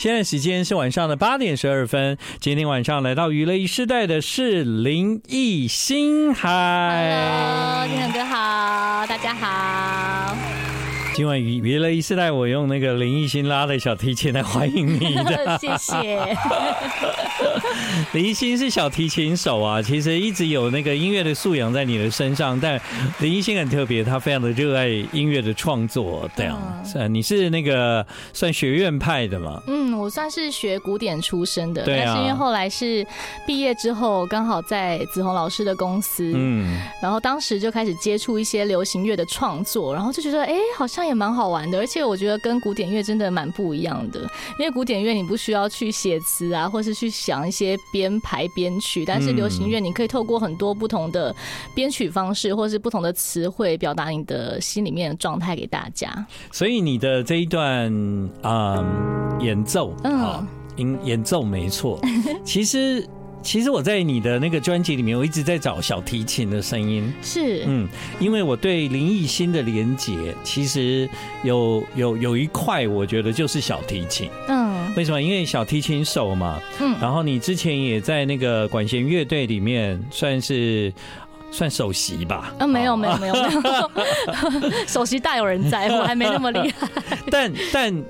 现在时间是晚上的八点十二分。今天晚上来到娱乐一时代的是林艺欣，嗨，天恒哥好，大家好。今晚娱娱乐一时代，我用那个林艺欣拉的小提琴来欢迎你的，谢谢。林艺欣是小提琴手啊，其实一直有那个音乐的素养在你的身上，但林艺欣很特别，他非常的热爱音乐的创作。这样，嗯，你是那个算学院派的吗？嗯，我算是学古典出身的，对啊，但是因为后来是毕业之后，刚好在子红老师的公司，嗯，然后当时就开始接触一些流行乐的创作，然后就觉得，哎，好像。也蛮好玩的，而且我觉得跟古典乐真的蛮不一样的，因为古典乐你不需要去写词啊，或是去想一些编排编曲，但是流行乐你可以透过很多不同的编曲方式，或是不同的词汇，表达你的心里面的状态给大家。所以你的这一段啊、嗯、演奏，嗯，演演奏没错，其实。其实我在你的那个专辑里面，我一直在找小提琴的声音。是，嗯，因为我对林艺欣的连结，其实有有有一块，我觉得就是小提琴。嗯，为什么？因为小提琴手嘛。嗯。然后你之前也在那个管弦乐队里面，算是算首席吧？啊，没有没有没有没有，首席大有人在，我还没那么厉害。但 但。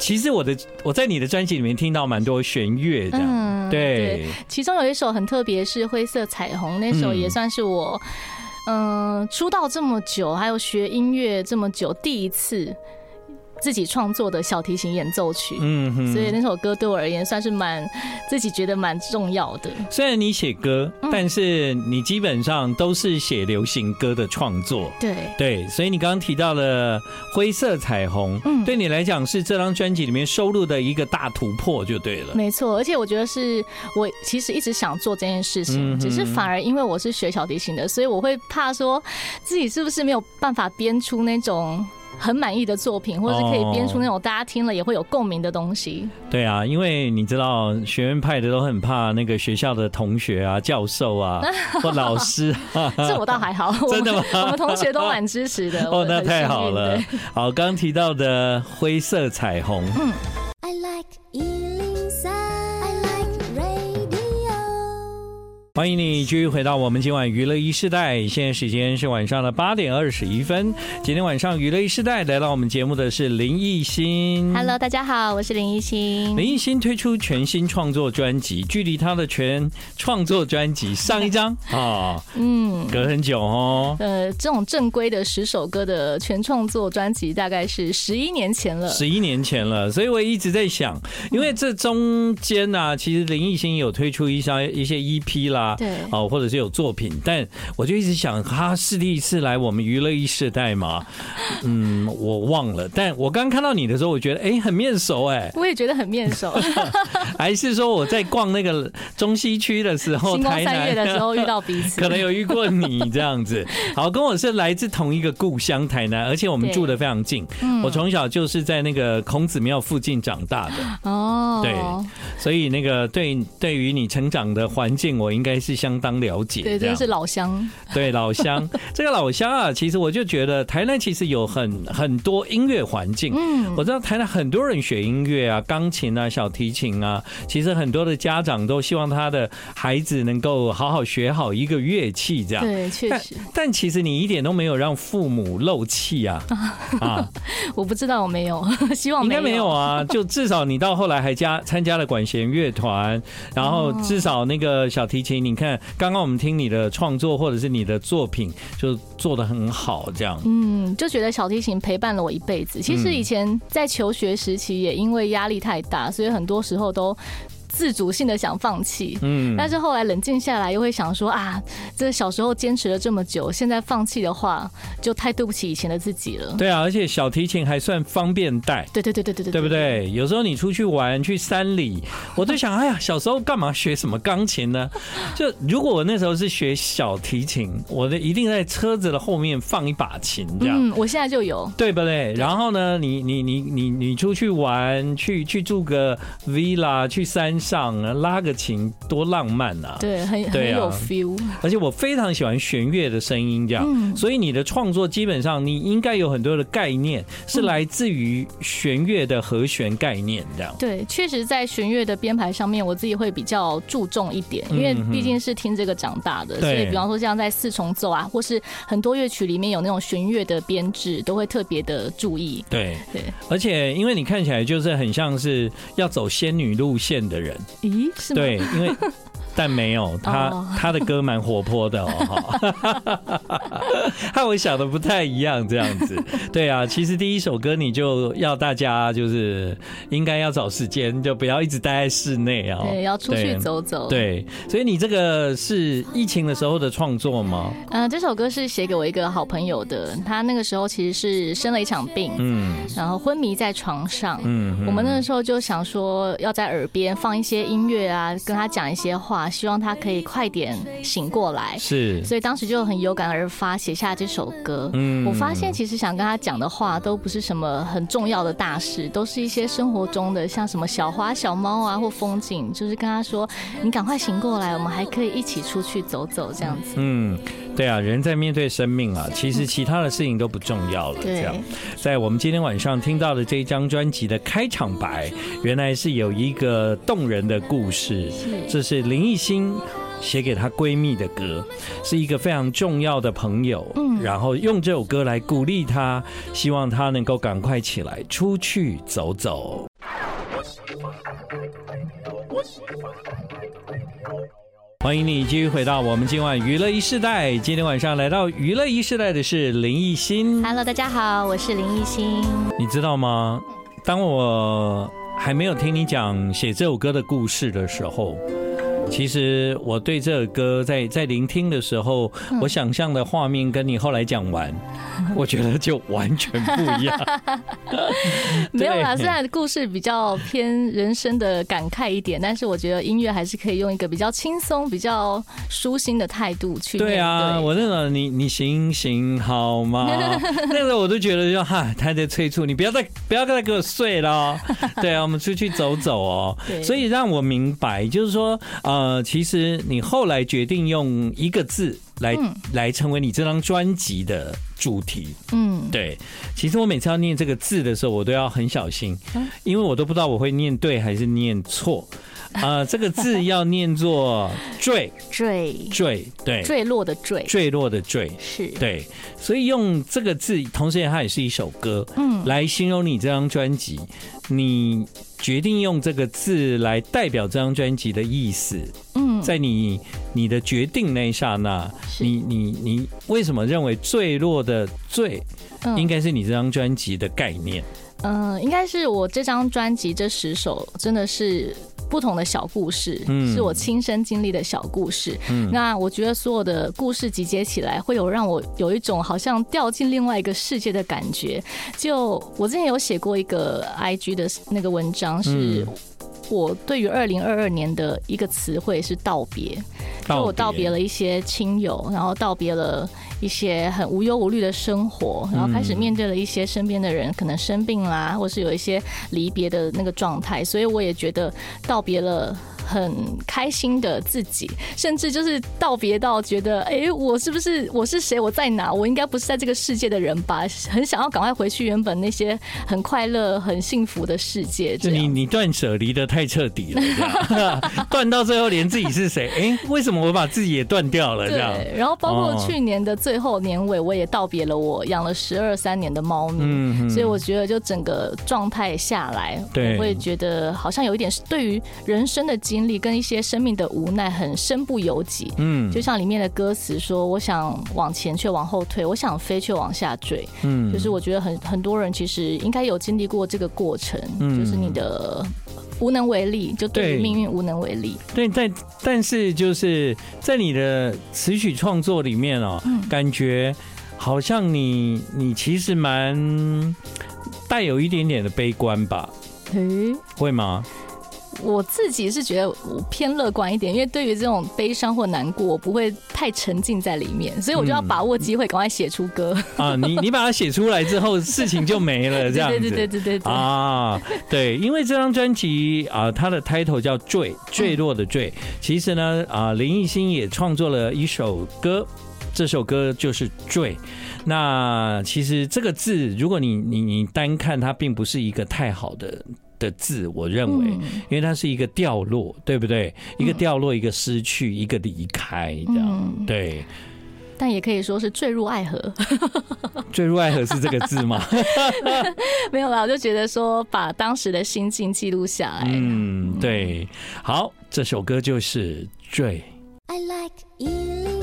其实我的我在你的专辑里面听到蛮多弦乐的，嗯，对，对，其中有一首很特别，是《灰色彩虹》，那首也算是我，嗯，出道这么久，还有学音乐这么久，第一次。自己创作的小提琴演奏曲，嗯哼，所以那首歌对我而言算是蛮自己觉得蛮重要的。虽然你写歌，但是你基本上都是写流行歌的创作，对对。所以你刚刚提到了《灰色彩虹》，嗯，对你来讲是这张专辑里面收录的一个大突破，就对了。没错，而且我觉得是我其实一直想做这件事情，只是反而因为我是学小提琴的，所以我会怕说自己是不是没有办法编出那种。很满意的作品，或者是可以编出那种大家听了也会有共鸣的东西。对啊，因为你知道学院派的都很怕那个学校的同学啊、教授啊 或老师。这我倒还好，真的吗？我们同学都蛮支持的。哦，那太好了。好，刚刚提到的灰色彩虹。嗯。欢迎你继续回到我们今晚娱乐一世代，现在时间是晚上的八点二十一分。今天晚上娱乐一世代来到我们节目的是林艺欣。Hello，大家好，我是林艺欣。林艺欣推出全新创作专辑，距离他的全创作专辑上一张啊，嗯，隔很久哦。呃，这种正规的十首歌的全创作专辑，大概是十一年前了。十一年前了，所以我一直在想，因为这中间呢、啊，其实林艺欣有推出一些一些 EP 啦。对，哦，或者是有作品，但我就一直想，他是第一次来我们娱乐一世代吗？嗯，我忘了。但我刚看到你的时候，我觉得哎、欸，很面熟哎、欸。我也觉得很面熟。还是说我在逛那个中西区的时候，星光三月的时候遇到彼此，可能有遇过你这样子。好，跟我是来自同一个故乡台南，而且我们住的非常近。我从小就是在那个孔子庙附近长大的。哦，对，所以那个对对于你成长的环境，我应该。是相当了解，对，真的是老乡。对，老乡，这个老乡啊，其实我就觉得台南其实有很很多音乐环境。嗯，我知道台南很多人学音乐啊，钢琴啊，小提琴啊，其实很多的家长都希望他的孩子能够好好学好一个乐器，这样。对，确实。但其实你一点都没有让父母漏气啊！啊，我不知道，我没有，希望应该没有啊。就至少你到后来还加参加了管弦乐团，然后至少那个小提琴你。看，刚刚我们听你的创作或者是你的作品，就做得很好，这样。嗯，就觉得小提琴陪伴了我一辈子。其实以前在求学时期，也因为压力太大，所以很多时候都。自主性的想放弃，嗯，但是后来冷静下来，又会想说啊，这小时候坚持了这么久，现在放弃的话，就太对不起以前的自己了。对啊，而且小提琴还算方便带，对对对对对对，对不对？有时候你出去玩，去山里，我就想，哎呀，小时候干嘛学什么钢琴呢？就如果我那时候是学小提琴，我的一定在车子的后面放一把琴，这样。嗯，我现在就有，对不对？然后呢，你你你你你出去玩，去去住个 villa，去山。上拉个琴，多浪漫啊！对，很很有 feel。而且我非常喜欢弦乐的声音，这样。嗯、所以你的创作基本上你应该有很多的概念是来自于弦乐的和弦概念，这样。嗯、对，确实在弦乐的编排上面，我自己会比较注重一点，因为毕竟是听这个长大的，嗯、所以比方说像在四重奏啊，或是很多乐曲里面有那种弦乐的编制，都会特别的注意。对对，而且因为你看起来就是很像是要走仙女路线的人，咦？是吗？对，因为。但没有他，他的歌蛮活泼的哦，和我 想的不太一样，这样子。对啊，其实第一首歌你就要大家就是应该要找时间，就不要一直待在室内啊。对，要出去走走。对，所以你这个是疫情的时候的创作吗？嗯，这首歌是写给我一个好朋友的，他那个时候其实是生了一场病，嗯，然后昏迷在床上，嗯，我们那个时候就想说要在耳边放一些音乐啊，跟他讲一些话。希望他可以快点醒过来，是，所以当时就很有感而发，写下这首歌。嗯，我发现其实想跟他讲的话都不是什么很重要的大事，都是一些生活中的，像什么小花、小猫啊，或风景，就是跟他说：“你赶快醒过来，我们还可以一起出去走走。”这样子。嗯，对啊，人在面对生命啊，其实其他的事情都不重要了。这样，在我们今天晚上听到的这一张专辑的开场白，原来是有一个动人的故事，是这是林艺馨写给她闺蜜的歌，是一个非常重要的朋友，嗯，然后用这首歌来鼓励她，希望她能够赶快起来出去走走。欢迎你继续回到我们今晚娱乐一世代，今天晚上来到娱乐一世代的是林艺欣。Hello，大家好，我是林艺欣。你知道吗？当我还没有听你讲写这首歌的故事的时候。其实我对这首歌在在聆听的时候，我想象的画面跟你后来讲完，我觉得就完全不一样。没有啦，虽然故事比较偏人生的感慨一点，但是我觉得音乐还是可以用一个比较轻松、比较舒心的态度去。对啊，我那个你你行行好吗？那个我都觉得就哈，他在催促你不要再不要再给我睡了。对啊，我们出去走走哦。所以让我明白，就是说啊。呃，其实你后来决定用一个字来、嗯、来成为你这张专辑的主题，嗯，对。其实我每次要念这个字的时候，我都要很小心，因为我都不知道我会念对还是念错。啊、呃，这个字要念作坠坠坠，对，坠落的坠，坠落的坠，是对。所以用这个字，同时它也是一首歌，嗯，来形容你这张专辑。你决定用这个字来代表这张专辑的意思，嗯，在你你的决定那一刹那，你你你为什么认为坠落的坠应该是你这张专辑的概念？嗯，应该是我这张专辑这十首真的是。不同的小故事，是我亲身经历的小故事。嗯，那我觉得所有的故事集结起来，会有让我有一种好像掉进另外一个世界的感觉。就我之前有写过一个 IG 的那个文章，是我对于二零二二年的一个词汇是道别，就我道别了一些亲友，然后道别了。一些很无忧无虑的生活，然后开始面对了一些身边的人可能生病啦，或是有一些离别的那个状态，所以我也觉得道别了。很开心的自己，甚至就是道别到觉得，哎、欸，我是不是我是谁？我在哪？我应该不是在这个世界的人吧？很想要赶快回去原本那些很快乐、很幸福的世界。就你你断舍离的太彻底了，断到最后连自己是谁？哎、欸，为什么我把自己也断掉了？这样。然后包括去年的最后年尾，我也道别了我养了十二三年的猫咪。嗯，所以我觉得就整个状态下来，我会觉得好像有一点是对于人生的经。经历跟一些生命的无奈很身不由己，嗯，就像里面的歌词说：“我想往前却往后退，我想飞却往下坠。”嗯，就是我觉得很很多人其实应该有经历过这个过程，嗯，就是你的无能为力，就对于命运无能为力。对，但但是就是在你的词曲创作里面哦，嗯，感觉好像你你其实蛮带有一点点的悲观吧？嗯，会吗？我自己是觉得我偏乐观一点，因为对于这种悲伤或难过，我不会太沉浸在里面，所以我就要把握机会，赶快写出歌。啊，你 你把它写出来之后，事情就没了，这样子。对对对对对对。啊，对，因为这张专辑啊，它的 title 叫坠，坠落的坠。其实呢，啊，林艺兴也创作了一首歌。这首歌就是《坠》，那其实这个字，如果你你你单看它，并不是一个太好的的字，我认为，因为它是一个掉落，对不对？一个掉落，一个失去，一个离开，这样对。但也可以说是坠入爱河。坠入爱河是这个字吗？没有啦，我就觉得说把当时的心境记录下来。嗯，对。好，这首歌就是《坠》。I like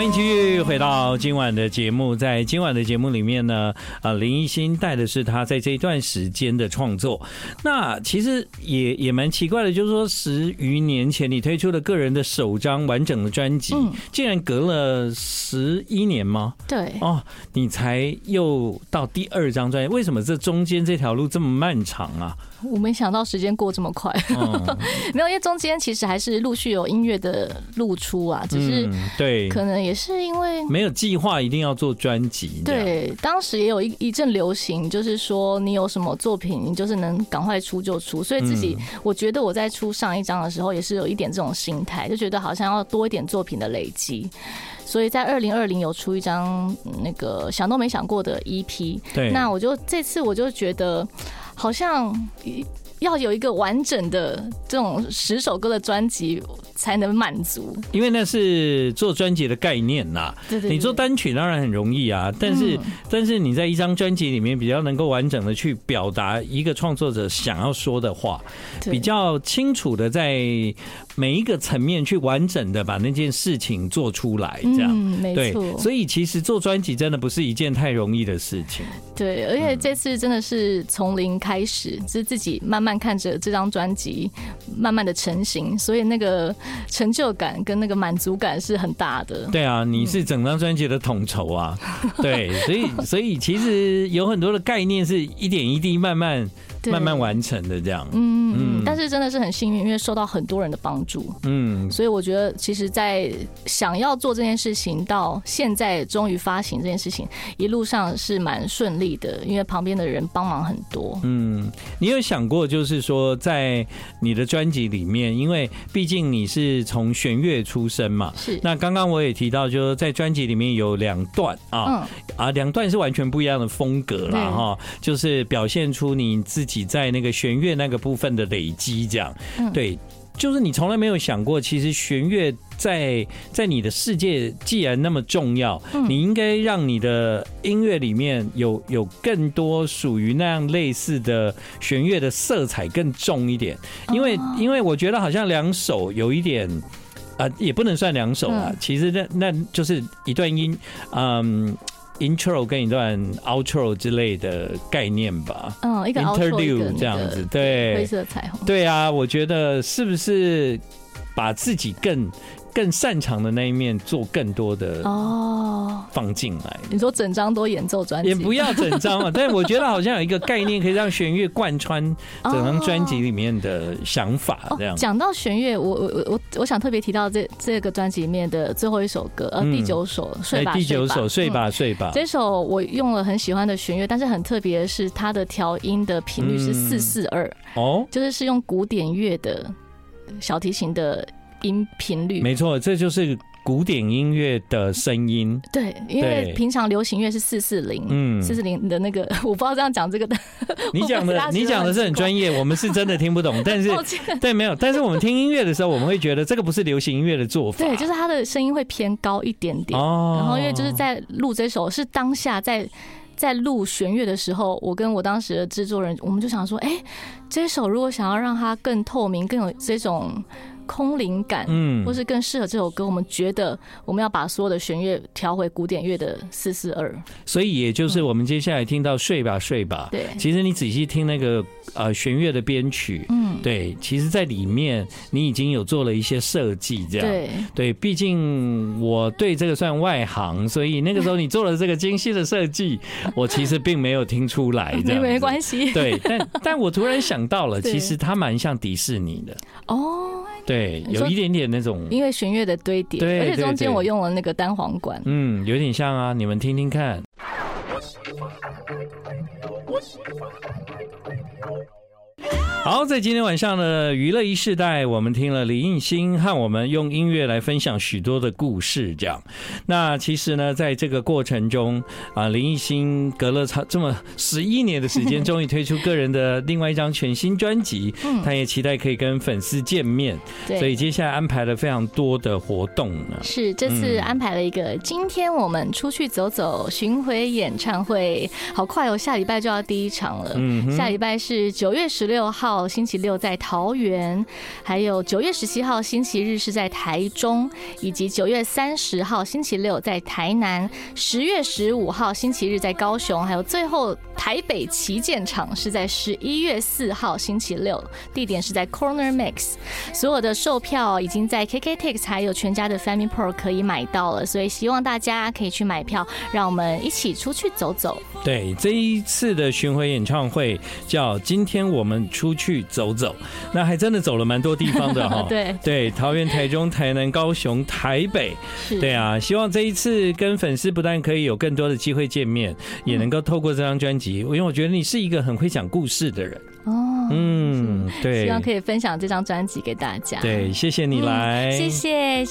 欢迎继续回到今晚的节目，在今晚的节目里面呢，呃，林一心带的是他在这一段时间的创作。那其实也也蛮奇怪的，就是说十余年前你推出了个人的首张完整的专辑，竟然隔了十一年吗？对，哦，你才又到第二张专辑，为什么这中间这条路这么漫长啊？我没想到时间过这么快，嗯、没有，因为中间其实还是陆续有音乐的露出啊，只是对，可能也是因为没有计划一定要做专辑。对，当时也有一一阵流行，就是说你有什么作品，你就是能赶快出就出，所以自己我觉得我在出上一张的时候也是有一点这种心态，就觉得好像要多一点作品的累积，所以在二零二零有出一张那个想都没想过的 EP。对，那我就这次我就觉得。好像要有一个完整的这种十首歌的专辑才能满足，因为那是做专辑的概念呐。对对，你做单曲当然很容易啊，但是但是你在一张专辑里面比较能够完整的去表达一个创作者想要说的话，比较清楚的在每一个层面去完整的把那件事情做出来，这样没错。所以其实做专辑真的不是一件太容易的事情。对，而且这次真的是从零开始，是自己慢慢看着这张专辑慢慢的成型，所以那个成就感跟那个满足感是很大的。对啊，你是整张专辑的统筹啊，对，所以所以其实有很多的概念是一点一滴慢慢。慢慢完成的这样，嗯嗯，但是真的是很幸运，因为受到很多人的帮助，嗯，所以我觉得其实，在想要做这件事情到现在终于发行这件事情，一路上是蛮顺利的，因为旁边的人帮忙很多。嗯，你有想过就是说，在你的专辑里面，因为毕竟你是从弦乐出身嘛，是。那刚刚我也提到，就是在专辑里面有两段啊，啊，两段是完全不一样的风格了哈，就是表现出你自己。起在那个弦乐那个部分的累积，这样，对，就是你从来没有想过，其实弦乐在在你的世界既然那么重要，你应该让你的音乐里面有有更多属于那样类似的弦乐的色彩更重一点，因为因为我觉得好像两首有一点啊，也不能算两首啊，其实那那就是一段音，嗯。Intro 跟一段 outro 之类的概念吧，嗯，一个 interlude 这样子，对，灰色彩虹，对啊，我觉得是不是把自己更。更擅长的那一面做更多的哦，放进来。你说整张都演奏专辑也不要整张嘛，但是我觉得好像有一个概念可以让弦乐贯穿整张专辑里面的想法。这样讲到弦乐，我我我我想特别提到这这个专辑里面的最后一首歌，呃，第九首睡吧，第九首睡吧睡吧。这首我用了很喜欢的弦乐，但是很特别的是它的调音的频率是四四二哦，就是是用古典乐的小提琴的。音频率没错，这就是古典音乐的声音。对，因为平常流行乐是四四零，嗯，四四零的那个，我不知道这样讲这个的。你讲的，你讲的是很专业，我们是真的听不懂。但是，对，没有。但是我们听音乐的时候，我们会觉得这个不是流行音乐的做法。对，就是它的声音会偏高一点点。哦。然后，因为就是在录这首，是当下在在录弦乐的时候，我跟我当时的制作人，我们就想说，哎，这首如果想要让它更透明，更有这种。空灵感，嗯，或是更适合这首歌，我们觉得我们要把所有的弦乐调回古典乐的四四二，所以也就是我们接下来听到睡吧睡吧，对，其实你仔细听那个呃弦乐的编曲，嗯，对，其实，在里面你已经有做了一些设计，这样。对。对，毕竟我对这个算外行，所以那个时候你做了这个精细的设计，我其实并没有听出来，这样没没关系。对，但 但我突然想到了，其实它蛮像迪士尼的。哦，对，有一点点那种。因为弦乐的堆叠，对，而且中间我用了那个单簧管，嗯，有点像啊，你们听听看。好，在今天晚上的娱乐一世代，我们听了李映欣和我们用音乐来分享许多的故事。这样，那其实呢，在这个过程中啊，李映欣隔了长这么十一年的时间，终于推出个人的另外一张全新专辑。嗯，他也期待可以跟粉丝见面。对，所以接下来安排了非常多的活动呢。是，这次安排了一个今天我们出去走走巡回演唱会，好快哦，下礼拜就要第一场了。嗯，下礼拜是九月十六号。星期六在桃园，还有九月十七号星期日是在台中，以及九月三十号星期六在台南，十月十五号星期日在高雄，还有最后台北旗舰场是在十一月四号星期六，地点是在 Corner Mix。所有的售票已经在 KKTix 还有全家的 Family Pro 可以买到了，所以希望大家可以去买票，让我们一起出去走走。对，这一次的巡回演唱会叫今天我们们出去走走，那还真的走了蛮多地方的哈。对对，桃园、台中、台南、高雄、台北，对啊，希望这一次跟粉丝不但可以有更多的机会见面，也能够透过这张专辑，因为我觉得你是一个很会讲故事的人哦。嗯，对，希望可以分享这张专辑给大家。对，谢谢你来，嗯、谢谢。